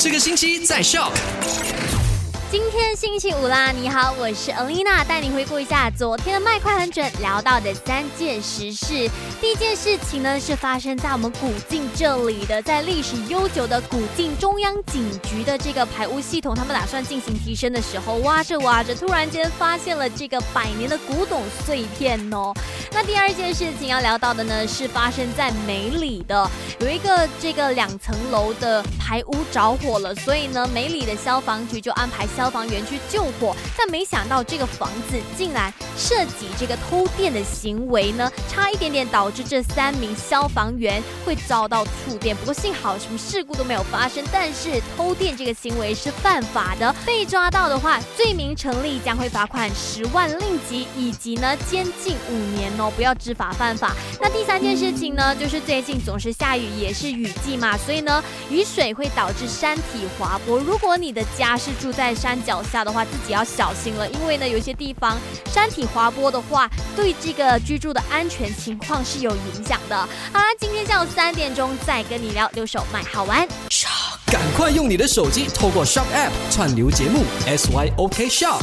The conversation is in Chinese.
这个星期在笑。今天星期五啦，你好，我是 Alina，带你回顾一下昨天的麦快很准聊到的三件实事。第一件事情呢，是发生在我们古晋这里的，在历史悠久的古晋中央警局的这个排污系统，他们打算进行提升的时候，挖着挖着，突然间发现了这个百年的古董碎片哦。那第二件事情要聊到的呢，是发生在梅里的，有一个这个两层楼的排污着火了，所以呢，梅里的消防局就安排消防员去救火，但没想到这个房子竟然涉及这个偷电的行为呢，差一点点导致这三名消防员会遭到触电，不过幸好什么事故都没有发生，但是偷电这个行为是犯法的，被抓到的话，罪名成立将会罚款十万令吉，以及呢监禁五年。哦，不要知法犯法。那第三件事情呢，就是最近总是下雨，也是雨季嘛，所以呢，雨水会导致山体滑坡。如果你的家是住在山山脚下的话，自己要小心了，因为呢，有些地方山体滑坡的话，对这个居住的安全情况是有影响的。好啦，今天下午三点钟再跟你聊，留手卖好玩。赶快用你的手机透过 Shop App 串流节目 SYOK Shop。